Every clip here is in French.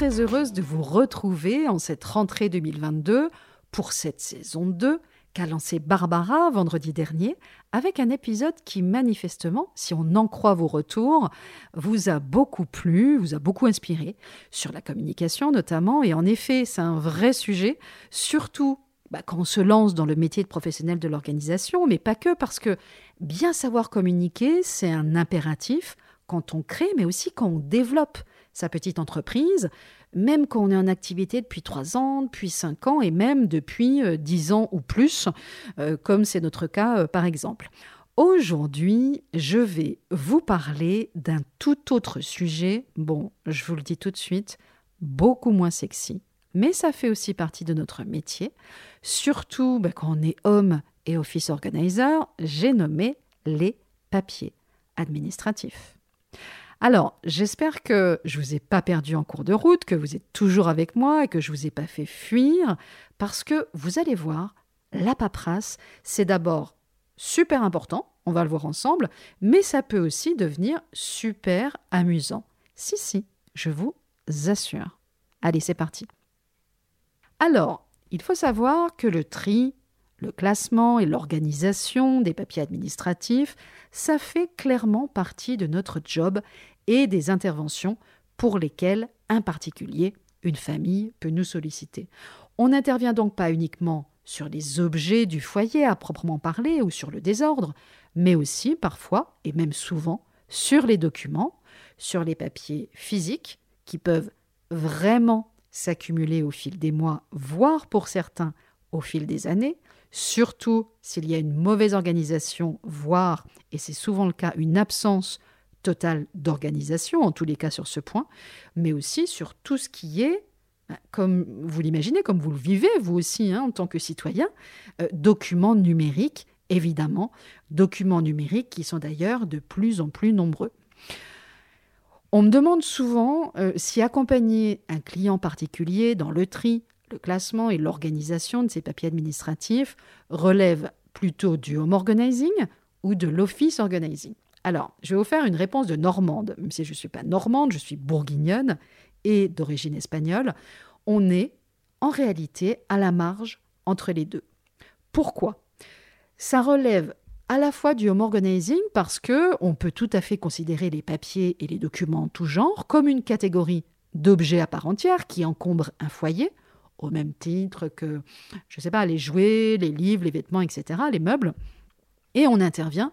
Très heureuse de vous retrouver en cette rentrée 2022 pour cette saison 2 qu'a lancé Barbara vendredi dernier avec un épisode qui manifestement, si on en croit vos retours, vous a beaucoup plu, vous a beaucoup inspiré sur la communication notamment. Et en effet, c'est un vrai sujet, surtout bah, quand on se lance dans le métier de professionnel de l'organisation, mais pas que, parce que bien savoir communiquer, c'est un impératif quand on crée, mais aussi quand on développe sa petite entreprise, même quand on est en activité depuis 3 ans, depuis 5 ans et même depuis 10 euh, ans ou plus, euh, comme c'est notre cas euh, par exemple. Aujourd'hui, je vais vous parler d'un tout autre sujet, bon, je vous le dis tout de suite, beaucoup moins sexy, mais ça fait aussi partie de notre métier, surtout ben, quand on est homme et office organizer, j'ai nommé les papiers administratifs. Alors, j'espère que je ne vous ai pas perdu en cours de route, que vous êtes toujours avec moi et que je ne vous ai pas fait fuir, parce que vous allez voir, la paperasse, c'est d'abord super important, on va le voir ensemble, mais ça peut aussi devenir super amusant. Si, si, je vous assure. Allez, c'est parti. Alors, il faut savoir que le tri, le classement et l'organisation des papiers administratifs, ça fait clairement partie de notre job et des interventions pour lesquelles un particulier, une famille, peut nous solliciter. On n'intervient donc pas uniquement sur les objets du foyer à proprement parler ou sur le désordre, mais aussi parfois, et même souvent, sur les documents, sur les papiers physiques qui peuvent vraiment s'accumuler au fil des mois, voire pour certains au fil des années, surtout s'il y a une mauvaise organisation, voire, et c'est souvent le cas, une absence totale d'organisation, en tous les cas sur ce point, mais aussi sur tout ce qui est, bah, comme vous l'imaginez, comme vous le vivez vous aussi hein, en tant que citoyen, euh, documents numériques, évidemment, documents numériques qui sont d'ailleurs de plus en plus nombreux. On me demande souvent euh, si accompagner un client particulier dans le tri, le classement et l'organisation de ses papiers administratifs relève plutôt du home organizing ou de l'office organizing. Alors, je vais vous faire une réponse de normande. Même si je ne suis pas normande, je suis bourguignonne et d'origine espagnole. On est en réalité à la marge entre les deux. Pourquoi? Ça relève à la fois du home organizing parce que on peut tout à fait considérer les papiers et les documents en tout genre comme une catégorie d'objets à part entière qui encombrent un foyer, au même titre que, je ne sais pas, les jouets, les livres, les vêtements, etc., les meubles. Et on intervient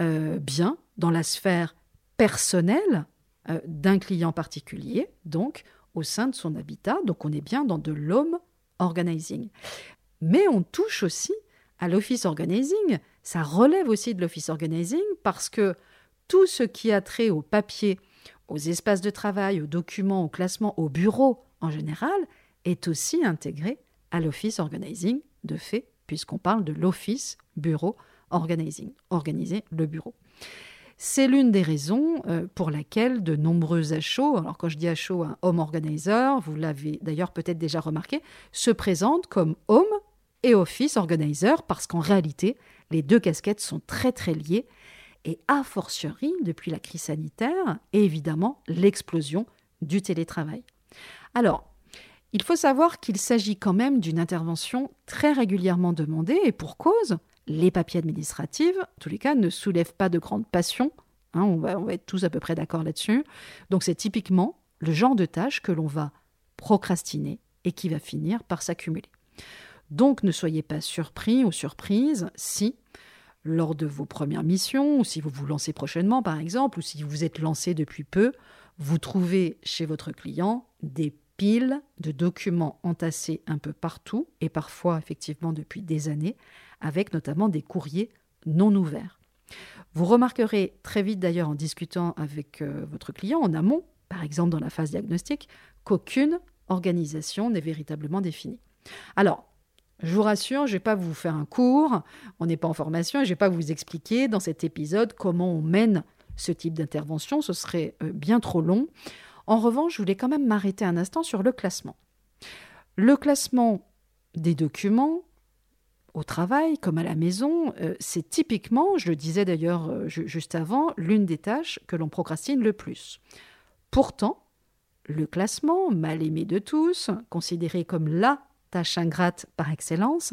euh, bien dans la sphère personnelle euh, d'un client particulier, donc au sein de son habitat. Donc on est bien dans de l'home organizing. Mais on touche aussi à l'office organizing. Ça relève aussi de l'office organizing parce que tout ce qui a trait au papier, aux espaces de travail, aux documents, au classement, au bureau en général, est aussi intégré à l'office organizing de fait, puisqu'on parle de l'office bureau organizing, organiser le bureau. C'est l'une des raisons euh, pour laquelle de nombreux HO, alors quand je dis HO, un home organizer, vous l'avez d'ailleurs peut-être déjà remarqué, se présentent comme home et office organizer parce qu'en réalité, les deux casquettes sont très très liées et a fortiori depuis la crise sanitaire évidemment l'explosion du télétravail. Alors, il faut savoir qu'il s'agit quand même d'une intervention très régulièrement demandée et pour cause, les papiers administratifs, en tous les cas, ne soulèvent pas de grande passion. Hein, on, va, être tous à peu près d'accord là-dessus. Donc c'est typiquement le genre de tâche que l'on va procrastiner et qui va finir par s'accumuler. Donc ne soyez pas surpris ou surprise si, lors de vos premières missions, ou si vous vous lancez prochainement par exemple, ou si vous êtes lancé depuis peu, vous trouvez chez votre client des piles de documents entassés un peu partout, et parfois effectivement depuis des années, avec notamment des courriers non ouverts. Vous remarquerez très vite d'ailleurs en discutant avec euh, votre client en amont, par exemple dans la phase diagnostique, qu'aucune organisation n'est véritablement définie. Alors, je vous rassure, je ne vais pas vous faire un cours, on n'est pas en formation, et je ne vais pas vous expliquer dans cet épisode comment on mène ce type d'intervention, ce serait euh, bien trop long. En revanche, je voulais quand même m'arrêter un instant sur le classement. Le classement des documents, au travail comme à la maison, euh, c'est typiquement, je le disais d'ailleurs euh, juste avant, l'une des tâches que l'on procrastine le plus. Pourtant, le classement, mal aimé de tous, considéré comme la tâche ingrate par excellence,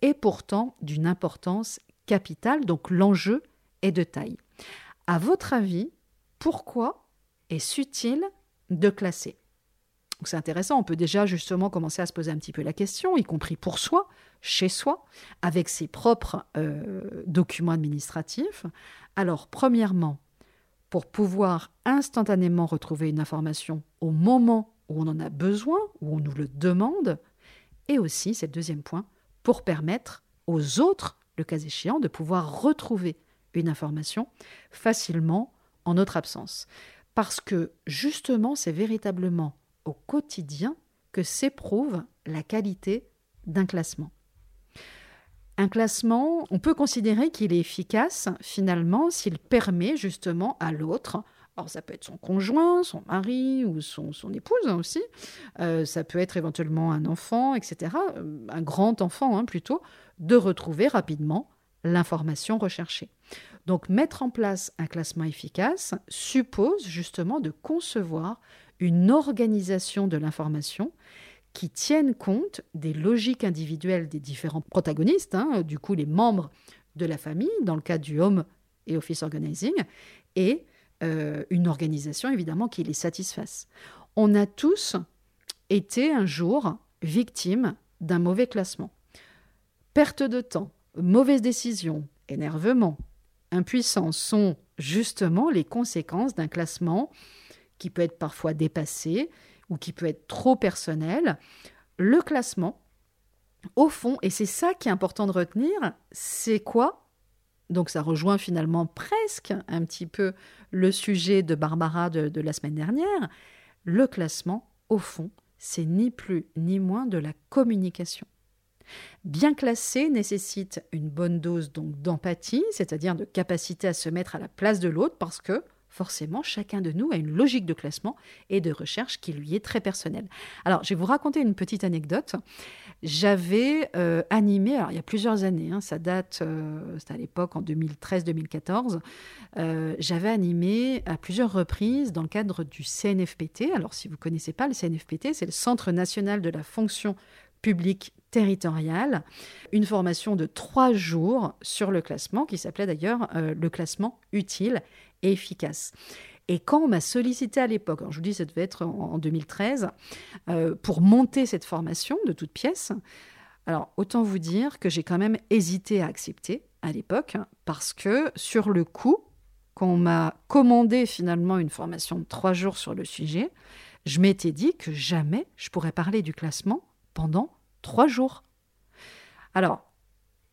est pourtant d'une importance capitale, donc l'enjeu est de taille. À votre avis, pourquoi est-ce utile de classer c'est intéressant, on peut déjà justement commencer à se poser un petit peu la question, y compris pour soi, chez soi, avec ses propres euh, documents administratifs. Alors, premièrement, pour pouvoir instantanément retrouver une information au moment où on en a besoin, où on nous le demande, et aussi, c'est le deuxième point, pour permettre aux autres, le cas échéant, de pouvoir retrouver une information facilement en notre absence. Parce que justement, c'est véritablement au quotidien que s'éprouve la qualité d'un classement. Un classement, on peut considérer qu'il est efficace finalement s'il permet justement à l'autre, alors ça peut être son conjoint, son mari ou son, épouse aussi, euh, ça peut être éventuellement un enfant, etc., euh, un grand enfant hein, plutôt, de retrouver rapidement l'information recherchée. Donc mettre en place un classement efficace suppose justement de concevoir une organisation de l'information qui tienne compte des logiques individuelles des différents protagonistes, hein, du coup les membres de la famille, dans le cas du home et office organizing, et euh, une organisation évidemment qui les satisfasse. On a tous été un jour victimes d'un mauvais classement. Perte de temps, mauvaise décision, énervement, impuissance sont justement les conséquences d'un classement qui peut être parfois dépassé ou qui peut être trop personnel. Le classement, au fond, et c'est ça qui est important de retenir, c'est quoi? Donc ça rejoint finalement presque un petit peu le sujet de Barbara de, de la semaine dernière. Le classement, au fond, c'est ni plus ni moins de la communication. Bien classé nécessite une bonne dose donc d'empathie, c'est-à-dire de capacité à se mettre à la place de l'autre parce que forcément, chacun de nous a une logique de classement et de recherche qui lui est très personnelle. Alors, je vais vous raconter une petite anecdote. J'avais euh, animé, il y a plusieurs années, hein, ça date, euh, c'était à l'époque en 2013-2014, euh, j'avais animé à plusieurs reprises dans le cadre du CNFPT. Alors, si vous ne connaissez pas le CNFPT, c'est le Centre national de la fonction publique territoriale, une formation de trois jours sur le classement, qui s'appelait d'ailleurs le classement utile efficace. Et quand on m'a sollicité à l'époque, je vous dis, ça devait être en 2013, euh, pour monter cette formation de toute pièce, alors autant vous dire que j'ai quand même hésité à accepter à l'époque, parce que sur le coup, quand on m'a commandé finalement une formation de trois jours sur le sujet, je m'étais dit que jamais je pourrais parler du classement pendant trois jours. Alors,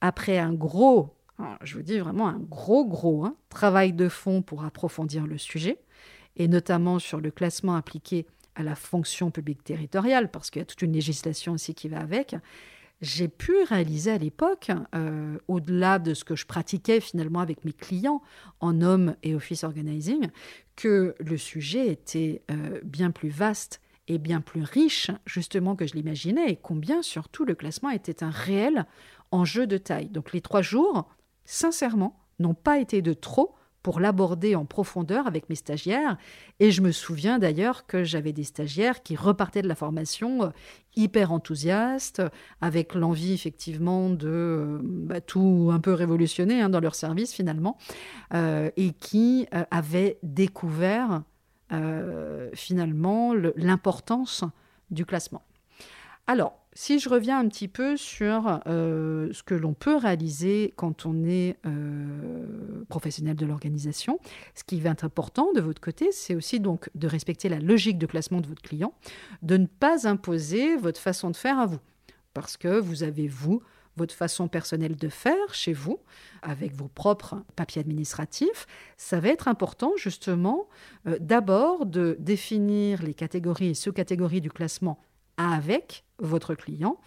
après un gros je vous dis vraiment un gros, gros hein, travail de fond pour approfondir le sujet, et notamment sur le classement appliqué à la fonction publique territoriale, parce qu'il y a toute une législation aussi qui va avec. J'ai pu réaliser à l'époque, euh, au-delà de ce que je pratiquais finalement avec mes clients en homme et office organizing, que le sujet était euh, bien plus vaste et bien plus riche justement que je l'imaginais, et combien surtout le classement était un réel enjeu de taille. Donc les trois jours, sincèrement, n'ont pas été de trop pour l'aborder en profondeur avec mes stagiaires. Et je me souviens d'ailleurs que j'avais des stagiaires qui repartaient de la formation euh, hyper enthousiastes, avec l'envie effectivement de euh, bah, tout un peu révolutionner hein, dans leur service finalement, euh, et qui avaient découvert finalement l'importance du classement. Alors, si je reviens un petit peu sur euh, ce que l'on peut réaliser quand on est euh, professionnel de l'organisation, ce qui va être important de votre côté, c'est aussi donc de respecter la logique de classement de votre client, de ne pas imposer votre façon de faire à vous, parce que vous avez, vous, votre façon personnelle de faire chez vous, avec vos propres papiers administratifs, ça va être important justement euh, d'abord de définir les catégories et sous-catégories du classement avec votre client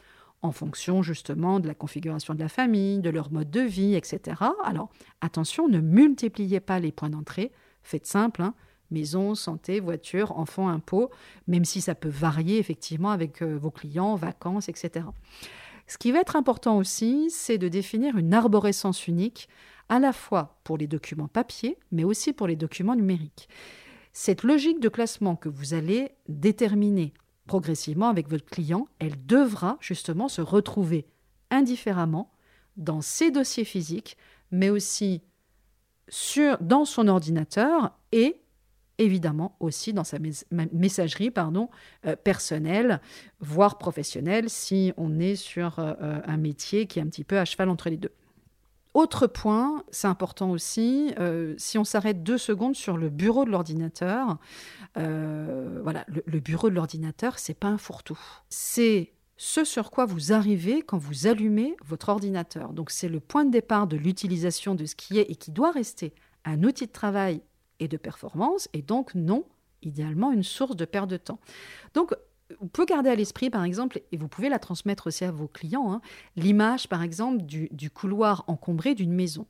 en fonction justement de la configuration de la famille, de leur mode de vie, etc. Alors attention, ne multipliez pas les points d'entrée, faites simple, hein. maison, santé, voiture, enfant, impôts, même si ça peut varier effectivement avec euh, vos clients, vacances, etc. Ce qui va être important aussi, c'est de définir une arborescence unique, à la fois pour les documents papier, mais aussi pour les documents numériques. Cette logique de classement que vous allez déterminer progressivement avec votre client, elle devra justement se retrouver indifféremment dans ses dossiers physiques, mais aussi sur, dans son ordinateur et évidemment aussi dans sa messagerie pardon, euh, personnelle, voire professionnelle, si on est sur euh, euh, un métier qui est un petit peu à cheval entre les deux. Autre point, c'est important aussi, si on s'arrête deux secondes sur le bureau de l'ordinateur, voilà, le, le, bureau de l'ordinateur, c'est pas un fourre-tout. C'est ce sur quoi vous arrivez quand vous allumez votre ordinateur. Donc c'est le point de départ de l'utilisation de ce qui est et qui doit rester un outil de travail et de performance, et donc non, idéalement, une source de perte de temps. Donc, vous pouvez garder à l'esprit, par exemple, et vous pouvez la transmettre aussi à vos clients, hein, l'image, par exemple, du, couloir encombré d'une maison.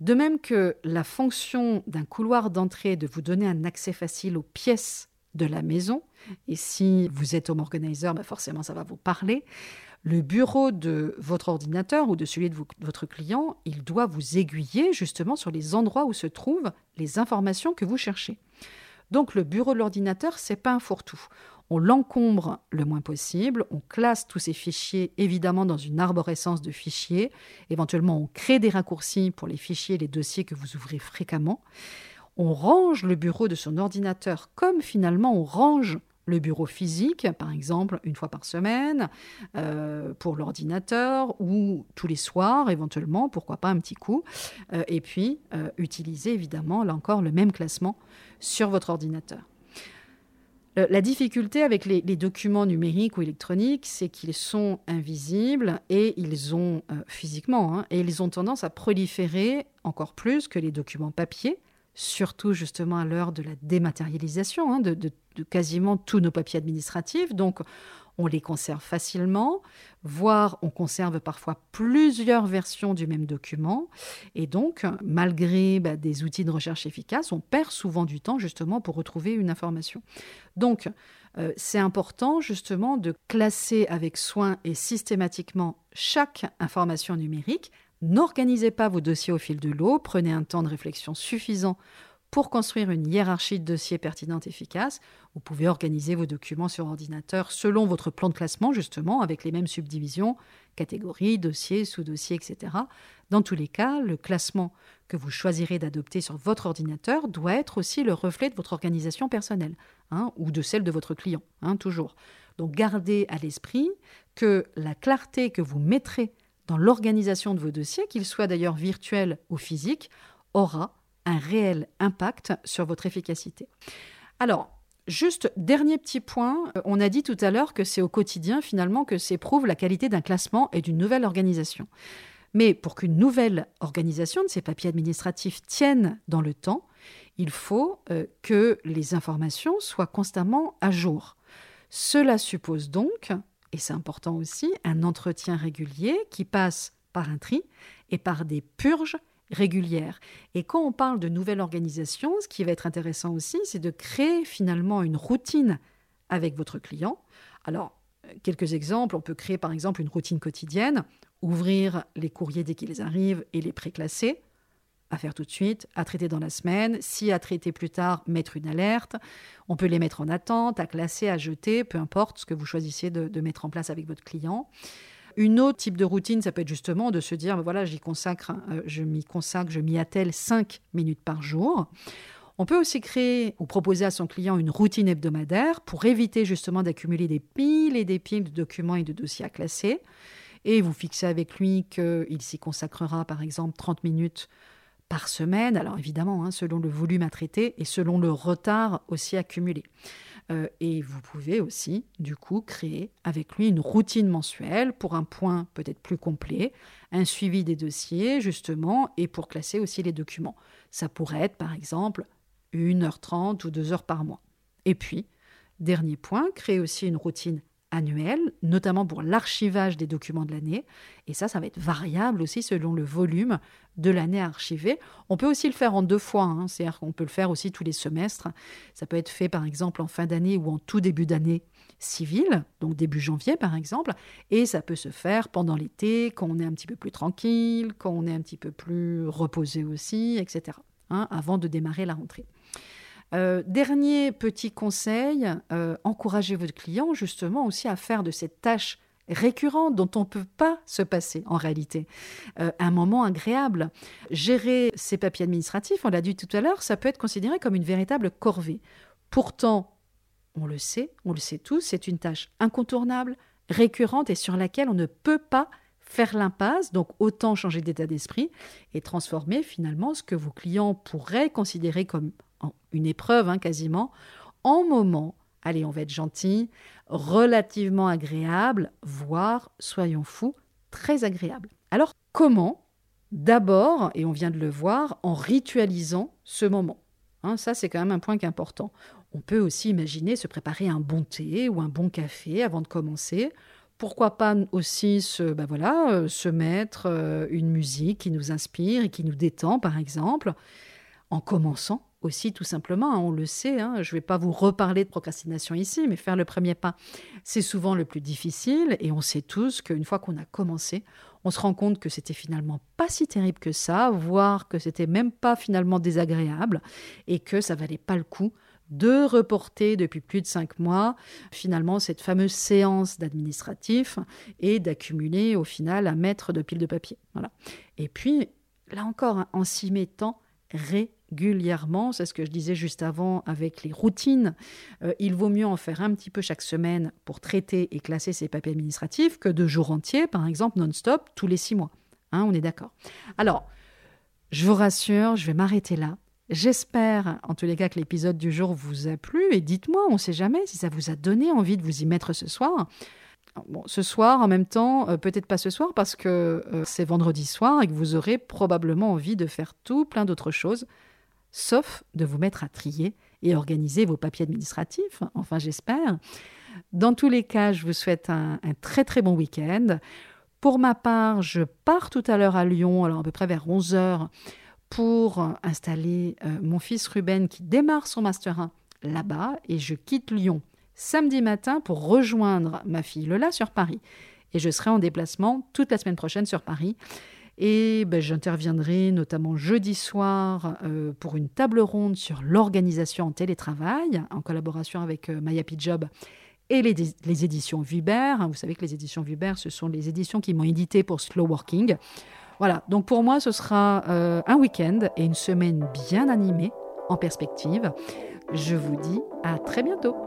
De même que la fonction d'un couloir d'entrée de vous donner un accès facile aux pièces de la maison, et si vous êtes home organizer, bah forcément ça va vous parler, le bureau de votre ordinateur ou de celui de votre client, il doit vous aiguiller justement sur les endroits où se trouvent les informations que vous cherchez. Donc le bureau de l'ordinateur, c'est pas un fourre-tout. On l'encombre le moins possible, on classe tous ces fichiers évidemment dans une arborescence de fichiers, éventuellement on crée des raccourcis pour les fichiers et les dossiers que vous ouvrez fréquemment. On range le bureau de son ordinateur comme finalement on range le bureau physique, par exemple, une fois par semaine, euh, pour l'ordinateur, ou tous les soirs, éventuellement, pourquoi pas un petit coup. Euh, et puis, euh, utiliser évidemment, là encore, le même classement sur votre ordinateur. La difficulté avec les, documents numériques ou électroniques, c'est qu'ils sont invisibles et ils ont physiquement, hein, et ils ont tendance à proliférer encore plus que les documents papier, surtout justement à l'heure de la dématérialisation hein, de, quasiment tous nos papiers administratifs. Donc, on les conserve facilement, voire on conserve parfois plusieurs versions du même document. Et donc, malgré bah, des outils de recherche efficaces, on perd souvent du temps justement pour retrouver une information. Donc, euh, c'est important justement de classer avec soin et systématiquement chaque information numérique N'organisez pas vos dossiers au fil de l'eau, prenez un temps de réflexion suffisant pour construire une hiérarchie de dossiers pertinente et efficace. Vous pouvez organiser vos documents sur ordinateur selon votre plan de classement, justement, avec les mêmes subdivisions, catégories, dossiers, sous-dossiers, etc. Dans tous les cas, le classement que vous choisirez d'adopter sur votre ordinateur doit être aussi le reflet de votre organisation personnelle, hein, ou de celle de votre client, hein, toujours. Donc gardez à l'esprit que la clarté que vous mettrez dans l'organisation de vos dossiers, qu'ils soient d'ailleurs virtuels ou physiques, aura un réel impact sur votre efficacité. Alors, juste dernier petit point, euh, on a dit tout à l'heure que c'est au quotidien finalement que s'éprouve la qualité d'un classement et d'une nouvelle organisation. Mais pour qu'une nouvelle organisation de ces papiers administratifs tienne dans le temps, il faut euh, que les informations soient constamment à jour. Cela suppose donc et c'est important aussi, un entretien régulier qui passe par un tri et par des purges régulières. Et quand on parle de nouvelle organisation, ce qui va être intéressant aussi, c'est de créer finalement une routine avec votre client. Alors, quelques exemples, on peut créer par exemple une routine quotidienne, ouvrir les courriers dès qu'ils arrivent et les préclasser à faire tout de suite, à traiter dans la semaine, si à traiter plus tard, mettre une alerte. On peut les mettre en attente, à classer, à jeter, peu importe ce que vous choisissez de, mettre en place avec votre client. Une autre type de routine, ça peut être justement de se dire, voilà, j'y consacre, euh, je m'y consacre, je m'y attelle 5 minutes par jour. On peut aussi créer ou proposer à son client une routine hebdomadaire pour éviter justement d'accumuler des piles et des piles de documents et de dossiers à classer. Et vous fixez avec lui qu'il s'y consacrera par exemple 30 minutes par semaine, alors évidemment, hein, selon le volume à traiter et selon le retard aussi accumulé. Euh, et vous pouvez aussi, du coup, créer avec lui une routine mensuelle pour un point peut-être plus complet, un suivi des dossiers, justement, et pour classer aussi les documents. Ça pourrait être, par exemple, 1h30 ou 2 heures par mois. Et puis, dernier point, créer aussi une routine annuel, notamment pour l'archivage des documents de l'année. Et ça, ça va être variable aussi selon le volume de l'année archivée. On peut aussi le faire en deux fois, hein. c'est-à-dire qu'on peut le faire aussi tous les semestres. Ça peut être fait par exemple en fin d'année ou en tout début d'année civile, donc début janvier par exemple, et ça peut se faire pendant l'été, quand on est un petit peu plus tranquille, quand on est un petit peu plus reposé aussi, etc., hein, avant de démarrer la rentrée. Euh, dernier petit conseil, euh, encouragez votre client justement aussi à faire de cette tâche récurrente dont on ne peut pas se passer en réalité. Euh, un moment agréable. Gérer ces papiers administratifs, on l'a dit tout à l'heure, ça peut être considéré comme une véritable corvée. Pourtant, on le sait, on le sait tous, c'est une tâche incontournable, récurrente et sur laquelle on ne peut pas faire l'impasse, donc autant changer d'état d'esprit et transformer finalement ce que vos clients pourraient considérer comme une épreuve hein, quasiment, en moment, allez, on va être gentil, relativement agréable, voire, soyons fous, très agréable. Alors, comment D'abord, et on vient de le voir, en ritualisant ce moment? Hein, ça, c'est quand même un point qui est important. On peut aussi imaginer se préparer un bon thé ou un bon café avant de commencer. Pourquoi pas aussi se, ben voilà, euh, se mettre euh, une musique qui nous inspire et qui nous détend, par exemple, en commençant aussi tout simplement, hein, on le sait, hein, je ne vais pas vous reparler de procrastination ici, mais faire le premier pas, c'est souvent le plus difficile et on sait tous qu'une fois qu'on a commencé, on se rend compte que c'était finalement pas si terrible que ça, voire que c'était même pas finalement désagréable et que ça valait pas le coup de reporter depuis plus de cinq mois finalement cette fameuse séance d'administratif et d'accumuler au final un mètre de pile de papier. Voilà. Et puis, là encore, hein, en s'y mettant régulièrement. C'est ce que je disais juste avant avec les routines. Euh, il vaut mieux en faire un petit peu chaque semaine pour traiter et classer ses papiers administratifs que de jours entiers, par exemple non-stop, tous les six mois. Hein, on est d'accord. Alors, je vous rassure, je vais m'arrêter là. J'espère, en tous les cas, que l'épisode du jour vous a plu et dites-moi, on ne sait jamais si ça vous a donné envie de vous y mettre ce soir. Bon, ce soir, en même temps, euh, peut-être pas ce soir parce que euh, c'est vendredi soir et que vous aurez probablement envie de faire tout plein d'autres choses, sauf de vous mettre à trier et organiser vos papiers administratifs. Enfin, j'espère. Dans tous les cas, je vous souhaite un, très très bon week-end. Pour ma part, je pars tout à l'heure à Lyon, alors à peu près vers 11h, pour installer euh, mon fils Ruben qui démarre son Master 1 là-bas et je quitte Lyon samedi matin pour rejoindre ma fille Lola sur Paris. Et je serai en déplacement toute la semaine prochaine sur Paris. Et ben, j'interviendrai notamment jeudi soir euh, pour une table ronde sur l'organisation en télétravail, en collaboration avec euh, Maya Job et les, éditions Vuber. Vous savez que les éditions Vuber, ce sont les éditions qui m'ont édité pour Slow Working. Voilà, donc pour moi, ce sera euh, un week-end et une semaine bien animée en perspective. Je vous dis à très bientôt.